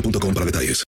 boostmobile.com para detalles.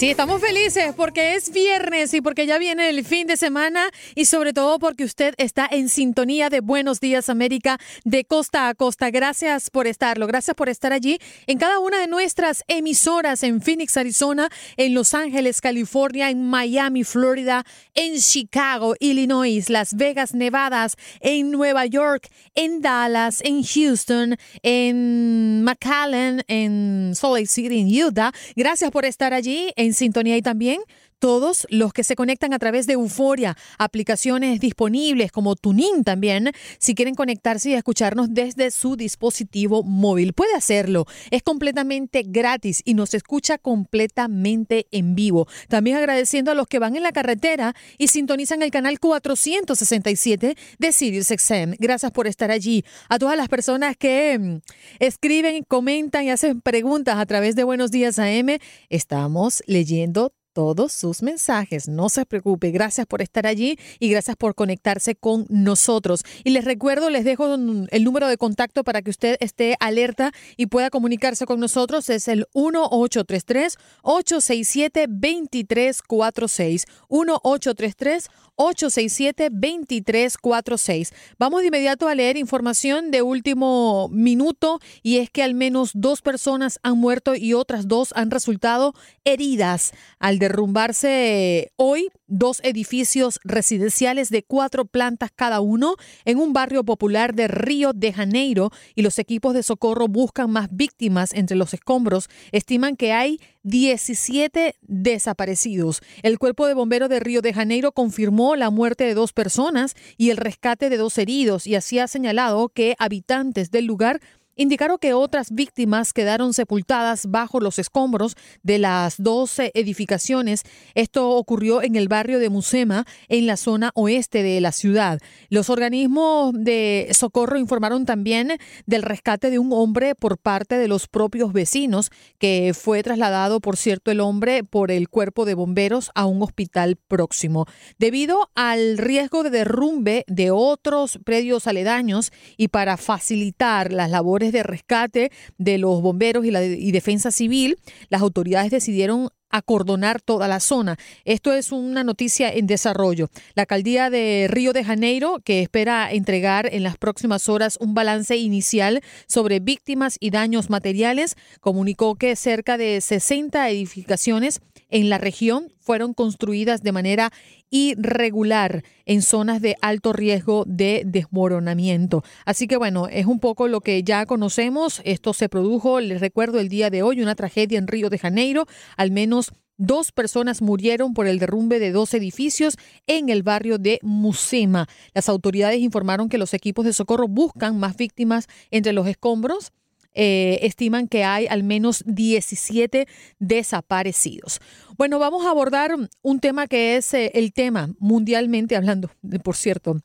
Sí, estamos felices porque es viernes y porque ya viene el fin de semana y sobre todo porque usted está en sintonía de Buenos Días América de costa a costa. Gracias por estarlo, gracias por estar allí en cada una de nuestras emisoras en Phoenix, Arizona, en Los Ángeles, California, en Miami, Florida, en Chicago, Illinois, Las Vegas, Nevada, en Nueva York, en Dallas, en Houston, en McAllen, en Salt Lake City, en Utah. Gracias por estar allí sintonía y también todos los que se conectan a través de Euforia, aplicaciones disponibles como Tunin también, si quieren conectarse y escucharnos desde su dispositivo móvil. Puede hacerlo, es completamente gratis y nos escucha completamente en vivo. También agradeciendo a los que van en la carretera y sintonizan el canal 467 de Sirius XM. Gracias por estar allí. A todas las personas que mm, escriben, comentan y hacen preguntas a través de Buenos Días AM, estamos leyendo todos sus mensajes. No se preocupe. Gracias por estar allí y gracias por conectarse con nosotros. Y les recuerdo, les dejo el número de contacto para que usted esté alerta y pueda comunicarse con nosotros. Es el 1833-867-2346. 1833-867-2346. Vamos de inmediato a leer información de último minuto y es que al menos dos personas han muerto y otras dos han resultado heridas al derrumbarse hoy dos edificios residenciales de cuatro plantas cada uno en un barrio popular de Río de Janeiro y los equipos de socorro buscan más víctimas entre los escombros. Estiman que hay 17 desaparecidos. El cuerpo de bomberos de Río de Janeiro confirmó la muerte de dos personas y el rescate de dos heridos y así ha señalado que habitantes del lugar indicaron que otras víctimas quedaron sepultadas bajo los escombros de las 12 edificaciones. Esto ocurrió en el barrio de Musema, en la zona oeste de la ciudad. Los organismos de socorro informaron también del rescate de un hombre por parte de los propios vecinos, que fue trasladado, por cierto, el hombre por el cuerpo de bomberos a un hospital próximo. Debido al riesgo de derrumbe de otros predios aledaños y para facilitar las labores de rescate de los bomberos y la y defensa civil, las autoridades decidieron acordonar toda la zona. Esto es una noticia en desarrollo. La alcaldía de Río de Janeiro, que espera entregar en las próximas horas un balance inicial sobre víctimas y daños materiales, comunicó que cerca de 60 edificaciones en la región fueron construidas de manera irregular en zonas de alto riesgo de desmoronamiento. Así que bueno, es un poco lo que ya conocemos. Esto se produjo, les recuerdo, el día de hoy, una tragedia en Río de Janeiro. Al menos dos personas murieron por el derrumbe de dos edificios en el barrio de Musema. Las autoridades informaron que los equipos de socorro buscan más víctimas entre los escombros. Eh, estiman que hay al menos 17 desaparecidos. Bueno, vamos a abordar un tema que es eh, el tema mundialmente hablando, por cierto,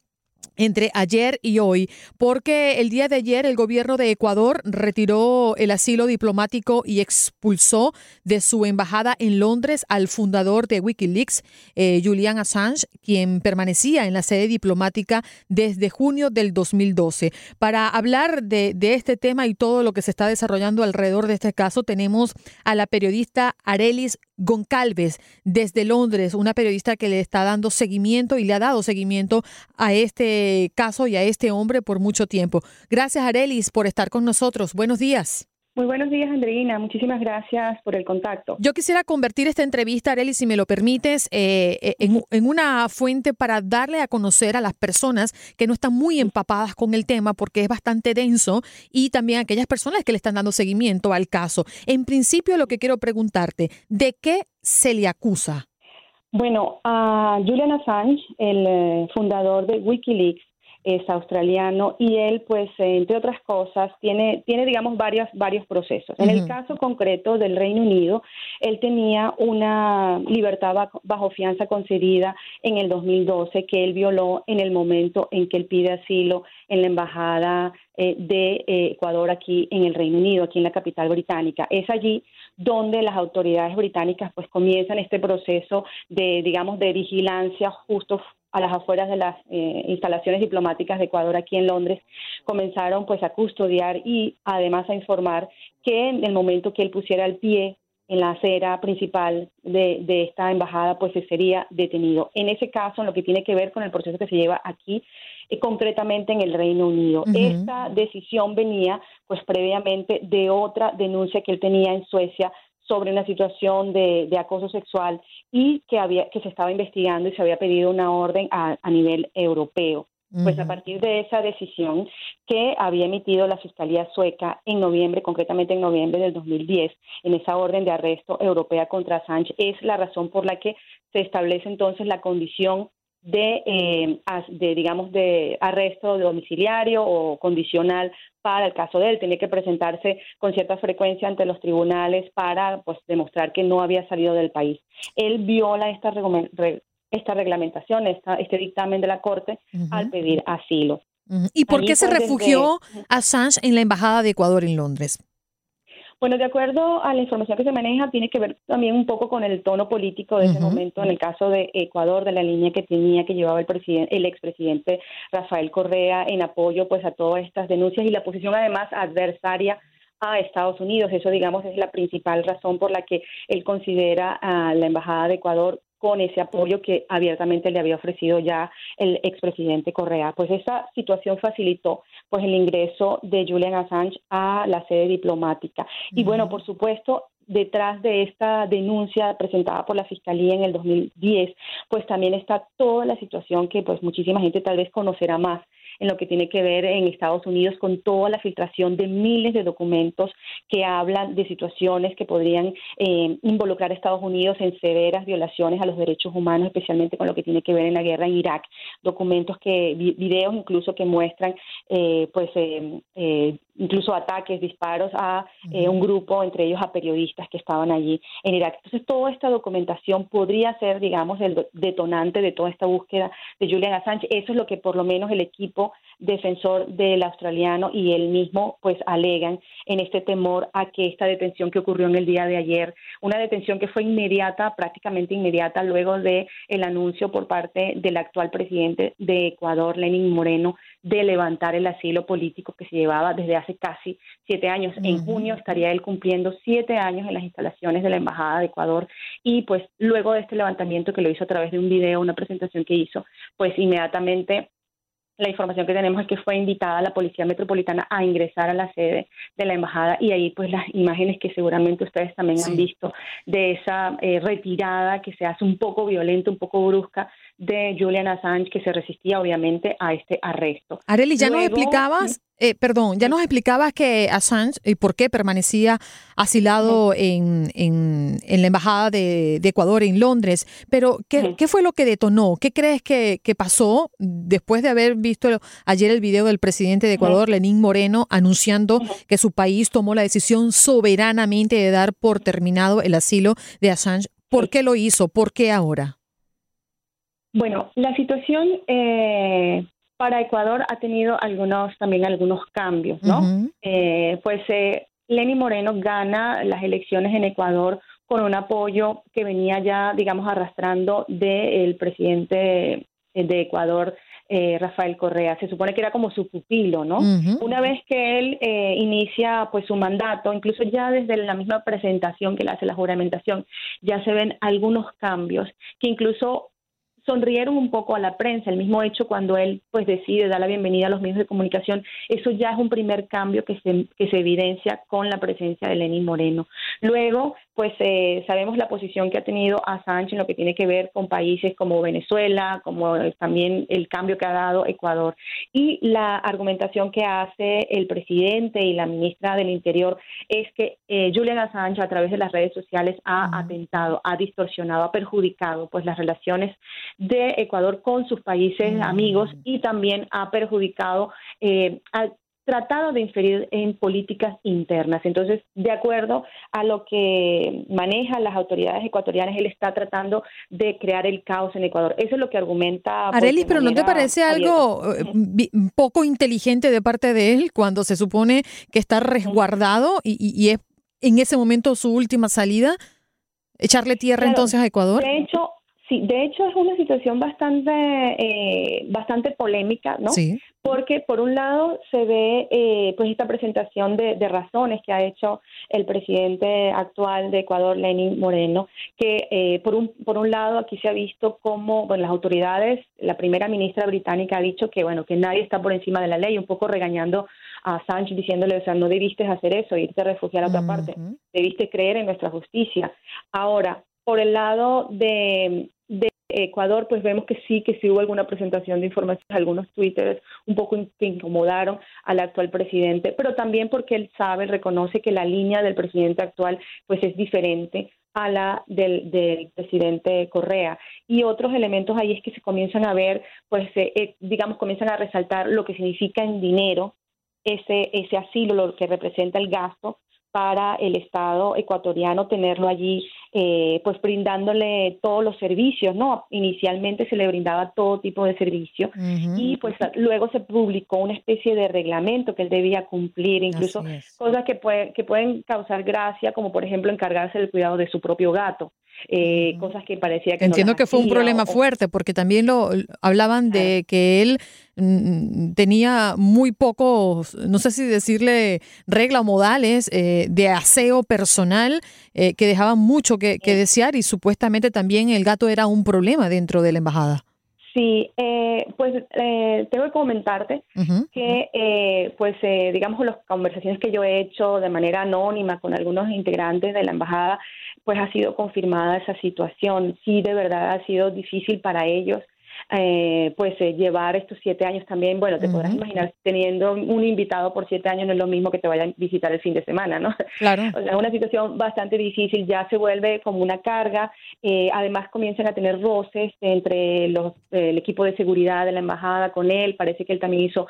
entre ayer y hoy, porque el día de ayer el gobierno de Ecuador retiró el asilo diplomático y expulsó de su embajada en Londres al fundador de Wikileaks, eh, Julian Assange, quien permanecía en la sede diplomática desde junio del 2012. Para hablar de, de este tema y todo lo que se está desarrollando alrededor de este caso, tenemos a la periodista Arelis Goncalves desde Londres, una periodista que le está dando seguimiento y le ha dado seguimiento a este caso y a este hombre por mucho tiempo. Gracias, Arelis, por estar con nosotros. Buenos días. Muy buenos días, Andreina. Muchísimas gracias por el contacto. Yo quisiera convertir esta entrevista, Arely, si me lo permites, eh, eh, en, en, una fuente para darle a conocer a las personas que no están muy empapadas con el tema porque es bastante denso y también a aquellas personas que le están dando seguimiento al caso. En principio, lo que quiero preguntarte, ¿de qué se le acusa? Bueno, a Julian Assange, el eh, fundador de Wikileaks, es australiano y él, pues, entre otras cosas, tiene, tiene digamos, varios, varios procesos. En el caso concreto del Reino Unido, él tenía una libertad bajo fianza concedida en el 2012 que él violó en el momento en que él pide asilo en la embajada eh, de eh, Ecuador aquí en el Reino Unido, aquí en la capital británica. Es allí donde las autoridades británicas pues comienzan este proceso de digamos de vigilancia justo a las afueras de las eh, instalaciones diplomáticas de Ecuador aquí en Londres, comenzaron pues a custodiar y además a informar que en el momento que él pusiera el pie en la acera principal de, de, esta embajada, pues se sería detenido. En ese caso, en lo que tiene que ver con el proceso que se lleva aquí, eh, concretamente en el Reino Unido. Esta decisión venía, pues previamente, de otra denuncia que él tenía en Suecia sobre una situación de, acoso sexual y que, había, que se estaba investigando y se había pedido una orden a, nivel europeo. Pues a partir de esa decisión que había emitido la Fiscalía sueca en noviembre, concretamente en noviembre del 2010, en esa orden de arresto europea contra Sánchez, es la razón por la que se establece entonces la condición de, eh, de, digamos, de arresto domiciliario o condicional para el caso de él. Tenía que presentarse con cierta frecuencia ante los tribunales para pues, demostrar que no había salido del país. Él viola esta, esta reglamentación, esta, este dictamen de la Corte al pedir asilo. ¿Y por qué se refugió Assange en la Embajada de Ecuador en Londres? Bueno, de acuerdo a la información que se maneja, tiene que ver también un poco con el tono político de ese momento, en el caso de Ecuador, de la línea que tenía, que llevaba el presidente, el expresidente Rafael Correa en apoyo pues a todas estas denuncias y la posición además adversaria a Estados Unidos. Eso, digamos, es la principal razón por la que él considera a la Embajada de Ecuador con ese apoyo que abiertamente le había ofrecido ya el expresidente Correa. Pues esa situación facilitó pues el ingreso de Julian Assange a la sede diplomática. Y bueno, por supuesto, detrás de esta denuncia presentada por la Fiscalía en el 2010, pues también está toda la situación que pues muchísima gente tal vez conocerá más en lo que tiene que ver en Estados Unidos con toda la filtración de miles de documentos que hablan de situaciones que podrían eh, involucrar a Estados Unidos en severas violaciones a los derechos humanos, especialmente con lo que tiene que ver en la guerra en Irak. Documentos que, videos incluso que muestran, eh, pues, eh, incluso ataques, disparos a un grupo, entre ellos a periodistas que estaban allí en Irak. Entonces, toda esta documentación podría ser, digamos, el detonante de toda esta búsqueda de Julian Assange. Eso es lo que por lo menos el equipo defensor del australiano y él mismo pues alegan en este temor a que esta detención que ocurrió en el día de ayer, una detención que fue inmediata, prácticamente inmediata luego de el anuncio por parte del actual presidente de Ecuador, Lenin Moreno, de levantar el asilo político que se llevaba desde hace casi siete años. En junio estaría él cumpliendo siete años en las instalaciones de la Embajada de Ecuador y pues luego de este levantamiento que lo hizo a través de un video, una presentación que hizo, pues inmediatamente la información que tenemos es que fue invitada la Policía Metropolitana a ingresar a la sede de la embajada y ahí pues las imágenes que seguramente ustedes también han visto de esa eh, retirada que se hace un poco violenta, un poco brusca de Julian Assange que se resistía obviamente a este arresto. Areli, ya nos explicabas eh, perdón, ya nos explicabas que Assange y por qué permanecía asilado en, en, la Embajada de, Ecuador en Londres, pero ¿qué, ¿qué, fue lo que detonó? ¿Qué crees que, que, pasó después de haber visto ayer el video del presidente de Ecuador, Lenín Moreno, anunciando que su país tomó la decisión soberanamente de dar por terminado el asilo de Assange? ¿Por qué lo hizo? ¿Por qué ahora? Bueno, la situación eh, para Ecuador ha tenido algunos también algunos cambios, ¿no? Eh, pues eh, Lenny Moreno gana las elecciones en Ecuador con un apoyo que venía ya, digamos, arrastrando del presidente de Ecuador, eh, Rafael Correa. Se supone que era como su pupilo, ¿no? Una vez que él eh, inicia pues su mandato, incluso ya desde la misma presentación que le hace la juramentación, ya se ven algunos cambios que incluso sonrieron un poco a la prensa. El mismo hecho cuando él pues decide dar la bienvenida a los medios de comunicación, eso ya es un primer cambio que se, que se evidencia con la presencia de Lenín Moreno. Luego, pues eh, sabemos la posición que ha tenido Assange en lo que tiene que ver con países como Venezuela, como también el cambio que ha dado Ecuador. Y la argumentación que hace el presidente y la ministra del Interior es que eh, Julian Assange a través de las redes sociales ha atentado, ha distorsionado, ha perjudicado pues las relaciones de Ecuador con sus países amigos y también ha perjudicado, eh, ha tratado de inferir en políticas internas. Entonces, de acuerdo a lo que manejan las autoridades ecuatorianas, él está tratando de crear el caos en Ecuador. Eso es lo que argumenta. Pues, Arelis, pero ¿no te parece algo eh, poco inteligente de parte de él cuando se supone que está resguardado y, y es en ese momento su última salida? ¿Echarle tierra entonces a Ecuador? De hecho, Sí, de hecho es una situación bastante, eh, bastante polémica, ¿no? Sí. Porque por un lado se ve pues esta presentación de, razones que ha hecho el presidente actual de Ecuador, Lenin Moreno, que eh, por, un, por un lado aquí se ha visto como bueno, las autoridades, la primera ministra británica ha dicho que bueno que nadie está por encima de la ley, un poco regañando a Sánchez diciéndole, o sea, no debiste hacer eso, irte a refugiar a otra parte, debiste creer en nuestra justicia. Ahora, por el lado de, Ecuador, pues vemos que sí, que sí hubo alguna presentación de información, algunos twitters un poco que incomodaron al actual presidente, pero también porque él sabe, reconoce que la línea del presidente actual pues es diferente a la del, del presidente Correa. Y otros elementos ahí es que se comienzan a ver, pues eh, eh, digamos, comienzan a resaltar lo que significa en dinero ese, ese asilo, lo que representa el gasto para el Estado ecuatoriano tenerlo allí, eh, pues brindándole todos los servicios, ¿no? Inicialmente se le brindaba todo tipo de servicio y pues luego se publicó una especie de reglamento que él debía cumplir, incluso cosas que, que pueden causar gracia, como por ejemplo encargarse del cuidado de su propio gato. Eh, cosas que parecía que entiendo que fue un problema fuerte porque también lo hablaban de que él mm, tenía muy pocos no sé si decirle reglas o modales eh, de aseo personal eh, que dejaban mucho que, desear y supuestamente también el gato era un problema dentro de la embajada. Sí, pues tengo que comentarte que, pues, digamos, las conversaciones que yo he hecho de manera anónima con algunos integrantes de la embajada, pues ha sido confirmada esa situación. Sí, de verdad ha sido difícil para ellos eh, pues eh, llevar estos siete años también, bueno, te podrás imaginar teniendo un invitado por siete años no es lo mismo que te vayan a visitar el fin de semana, ¿no? Claro. O sea, es una situación bastante difícil, ya se vuelve como una carga, eh, además comienzan a tener roces entre los, el equipo de seguridad de la embajada con él, parece que él también hizo,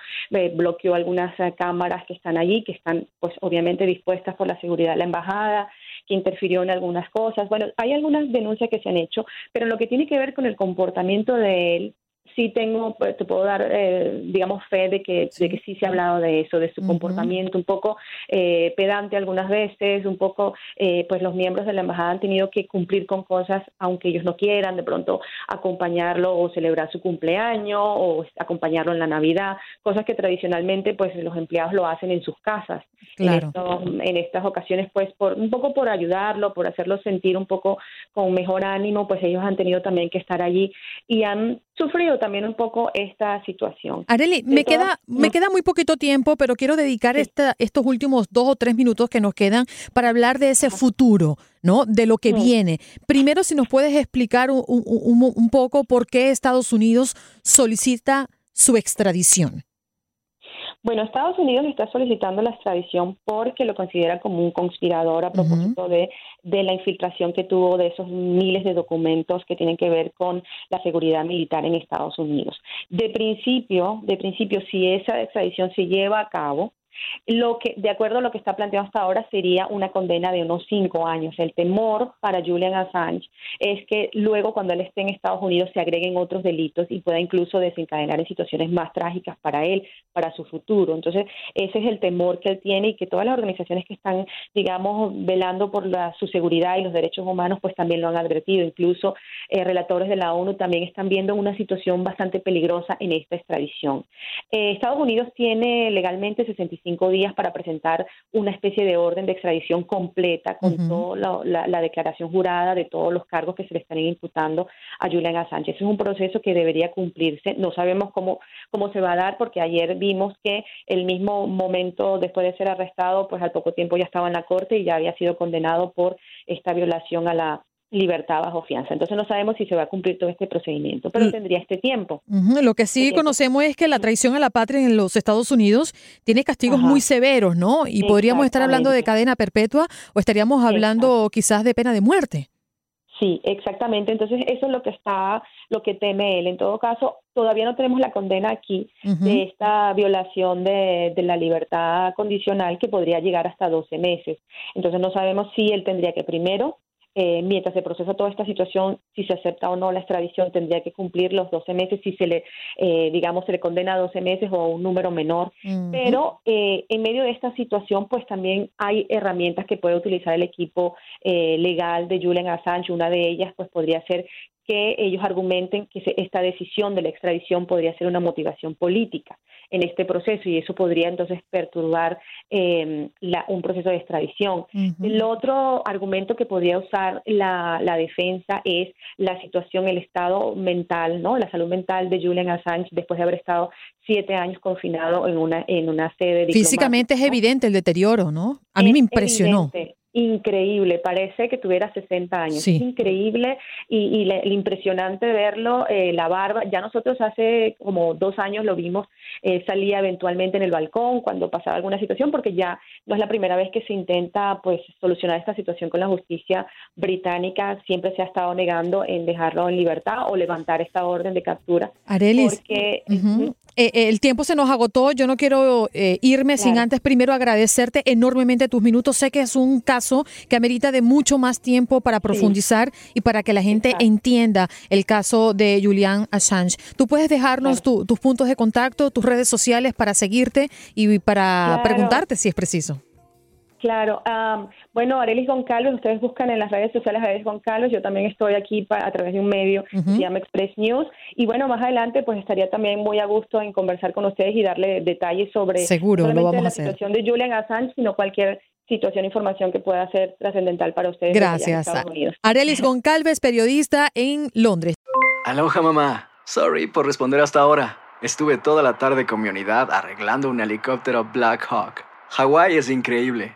bloqueó algunas cámaras que están allí, que están pues obviamente dispuestas por la seguridad de la embajada, que interfirió en algunas cosas. Bueno, hay algunas denuncias que se han hecho, pero lo que tiene que ver con el comportamiento de él, sí tengo, pues, te puedo dar, eh, digamos, fe de que, sí. de que sí se ha hablado de eso, de su comportamiento un poco eh, pedante algunas veces, un poco, eh, pues los miembros de la embajada han tenido que cumplir con cosas aunque ellos no quieran, de pronto acompañarlo o celebrar su cumpleaños o acompañarlo en la Navidad, cosas que tradicionalmente pues los empleados lo hacen en sus casas. Claro. En, en estas ocasiones, pues por un poco por ayudarlo, por hacerlo sentir un poco con mejor ánimo, pues ellos han tenido también que estar allí y han sufrido también un poco esta situación. Areli, me queda, me queda muy poquito tiempo, pero quiero dedicar esta, estos últimos dos o tres minutos que nos quedan para hablar de ese futuro, ¿no? De lo que viene. Primero, si nos puedes explicar un, un, un poco por qué Estados Unidos solicita su extradición. Bueno, Estados Unidos está solicitando la extradición porque lo considera como un conspirador a propósito de, de la infiltración que tuvo de esos miles de documentos que tienen que ver con la seguridad militar en Estados Unidos. De principio, de principio, si esa extradición se lleva a cabo, lo que, de acuerdo a lo que está planteado hasta ahora, sería una condena de unos cinco años. El temor para Julian Assange es que luego, cuando él esté en Estados Unidos, se agreguen otros delitos y pueda incluso desencadenar en situaciones más trágicas para él, para su futuro. Entonces, ese es el temor que él tiene y que todas las organizaciones que están, digamos, velando por la, su seguridad y los derechos humanos, pues también lo han advertido. Incluso eh, relatores de la ONU también están viendo una situación bastante peligrosa en esta extradición. Eh, Estados Unidos tiene legalmente 65 días para presentar una especie de orden de extradición completa con toda la, declaración jurada de todos los cargos que se le están imputando a Julian Assange. es un proceso que debería cumplirse. No sabemos cómo, cómo se va a dar porque ayer vimos que el mismo momento después de ser arrestado, pues al poco tiempo ya estaba en la corte y ya había sido condenado por esta violación a la libertad bajo fianza. Entonces no sabemos si se va a cumplir todo este procedimiento, pero tendría este tiempo. Lo que sí conocemos es que la traición a la patria en los Estados Unidos tiene castigos muy severos, ¿no? Y podríamos estar hablando de cadena perpetua o estaríamos hablando quizás de pena de muerte. Sí, exactamente. Entonces eso es lo que está, lo que teme él. En todo caso, todavía no tenemos la condena aquí de esta violación de, de, la libertad condicional que podría llegar hasta 12 meses. Entonces no sabemos si él tendría que primero eh, mientras se procesa toda esta situación, si se acepta o no la extradición, tendría que cumplir los 12 meses, si se le, eh, digamos, se le condena a 12 meses o un número menor. Pero eh, en medio de esta situación, pues también hay herramientas que puede utilizar el equipo legal de Julian Assange. Una de ellas, pues podría ser que ellos argumenten que esta decisión de la extradición podría ser una motivación política en este proceso y eso podría entonces perturbar eh, un proceso de extradición. El otro argumento que podría usar la, defensa es la situación, el estado mental, ¿no? La salud mental de Julian Assange después de haber estado siete años confinado en una, en una sede Físicamente es evidente el deterioro, ¿no? A mí me impresionó increíble, parece que tuviera 60 años. Es increíble y, y impresionante verlo, eh, la barba. Ya nosotros hace como dos años lo vimos, eh, salía eventualmente en el balcón cuando pasaba alguna situación, porque ya no es la primera vez que se intenta pues solucionar esta situación con la justicia británica. Siempre se ha estado negando en dejarlo en libertad o levantar esta orden de captura. Arelis, porque, eh, el tiempo se nos agotó. Yo no quiero irme sin antes primero agradecerte enormemente tus minutos. Sé que es un caso que amerita de mucho más tiempo para profundizar y para que la gente entienda el caso de Julian Assange. Tú puedes dejarnos tus puntos de contacto, tus redes sociales para seguirte y para preguntarte si es preciso. Claro. bueno, Arelis Goncalves, ustedes buscan en las redes sociales Arelis Goncalves, yo también estoy aquí a través de un medio que se llama Express News. Y bueno, más adelante pues estaría también muy a gusto en conversar con ustedes y darle detalles sobre Seguro, la situación de Julian Assange, sino cualquier situación, información que pueda ser trascendental para ustedes. Gracias. Arelis Goncalves, periodista en Londres. Aloha mamá. Sorry por responder hasta ahora. Estuve toda la tarde con mi unidad arreglando un helicóptero Black Hawk. Hawái es increíble.